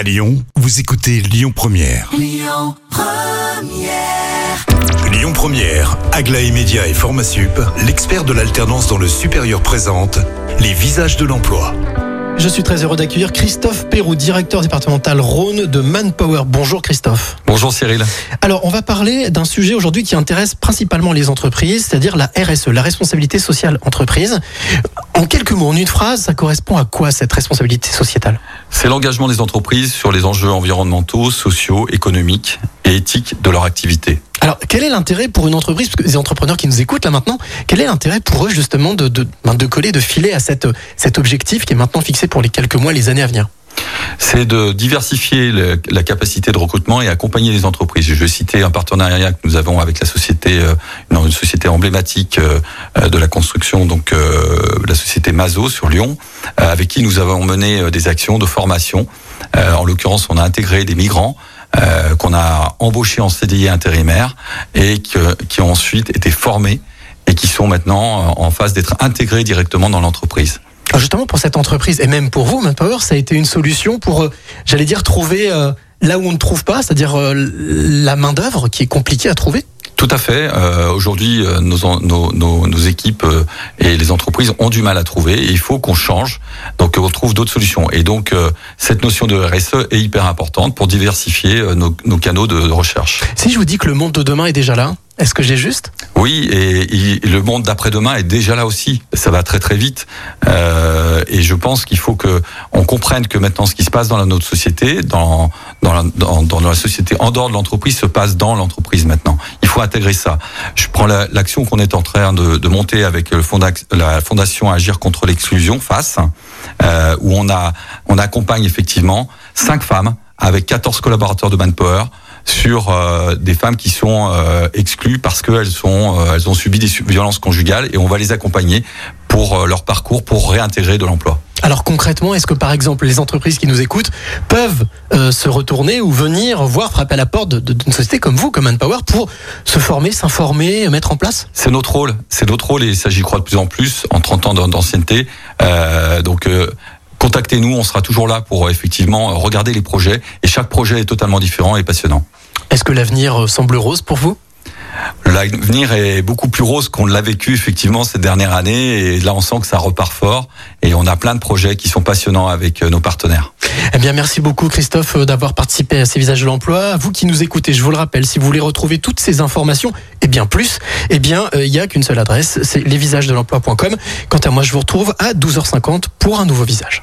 À Lyon, vous écoutez Lyon Première. Lyon Première, Aglaé Média et Formasup, l'expert de l'alternance dans le supérieur présente les visages de l'emploi. Je suis très heureux d'accueillir Christophe Perrou, directeur départemental Rhône de Manpower. Bonjour Christophe. Bonjour Cyril. Alors, on va parler d'un sujet aujourd'hui qui intéresse principalement les entreprises, c'est-à-dire la RSE, la responsabilité sociale entreprise. En quelques mots, en une phrase, ça correspond à quoi cette responsabilité sociétale? C'est l'engagement des entreprises sur les enjeux environnementaux, sociaux, économiques et éthiques de leur activité. Alors, quel est l'intérêt pour une entreprise, parce que les entrepreneurs qui nous écoutent là maintenant, quel est l'intérêt pour eux justement de, de, ben, de coller, de filer à cette, cet objectif qui est maintenant fixé pour les quelques mois, les années à venir? C'est de diversifier la capacité de recrutement et accompagner les entreprises. Je vais citer un partenariat que nous avons avec la société, euh, une société emblématique euh, de la construction, donc euh, la société Mazo sur Lyon, avec qui nous avons mené des actions de formation. En l'occurrence, on a intégré des migrants euh, qu'on a embauchés en CDI intérimaire et que, qui ont ensuite été formés et qui sont maintenant en phase d'être intégrés directement dans l'entreprise. Justement, pour cette entreprise et même pour vous, Manpower, ça a été une solution pour, euh, j'allais dire, trouver euh, là où on ne trouve pas, c'est-à-dire la main d'œuvre qui est compliquée à trouver. Tout à fait. Euh, Aujourd'hui, nos, nos, nos, nos, équipes et les entreprises ont du mal à trouver. Et il faut qu'on change, donc on trouve d'autres solutions. Et donc cette notion de RSE est hyper importante pour diversifier nos, nos canaux de, de recherche. Si je vous dis que le monde de demain est déjà là, est-ce que j'ai juste? Oui, et, le monde d'après-demain est déjà là aussi. Ça va très très vite, euh, et je pense qu'il faut que on comprenne que maintenant ce qui se passe dans notre société, dans dans la, dans, la société en dehors de l'entreprise, se passe dans l'entreprise maintenant. Il faut intégrer ça. Je prends l'action la, qu'on est en train de, de monter avec le la fondation Agir contre l'exclusion, face, euh, où on a on accompagne effectivement cinq femmes avec 14 collaborateurs de Manpower sur euh, des femmes qui sont euh, exclues parce qu'elles sont euh, elles ont subi des violences conjugales et on va les accompagner pour leur parcours pour réintégrer de l'emploi. Alors concrètement, est-ce que par exemple les entreprises qui nous écoutent peuvent euh, se retourner ou venir voir frapper à la porte d'une société comme vous, comme Manpower, pour se former, s'informer, mettre en place? C'est notre rôle, c'est notre rôle et ça j'y crois de plus en plus en 30 ans d'ancienneté. Euh, donc contactez-nous, on sera toujours là pour effectivement regarder les projets et chaque projet est totalement différent et passionnant. Est-ce que l'avenir semble rose pour vous? L'avenir est beaucoup plus rose qu'on l'a vécu effectivement cette dernière année et là on sent que ça repart fort et on a plein de projets qui sont passionnants avec nos partenaires. Eh bien merci beaucoup Christophe d'avoir participé à ces visages de l'emploi. Vous qui nous écoutez, je vous le rappelle, si vous voulez retrouver toutes ces informations et bien plus, eh bien il euh, n'y a qu'une seule adresse, c'est lesvisagesdelemploi.com. Quant à moi, je vous retrouve à 12h50 pour un nouveau visage.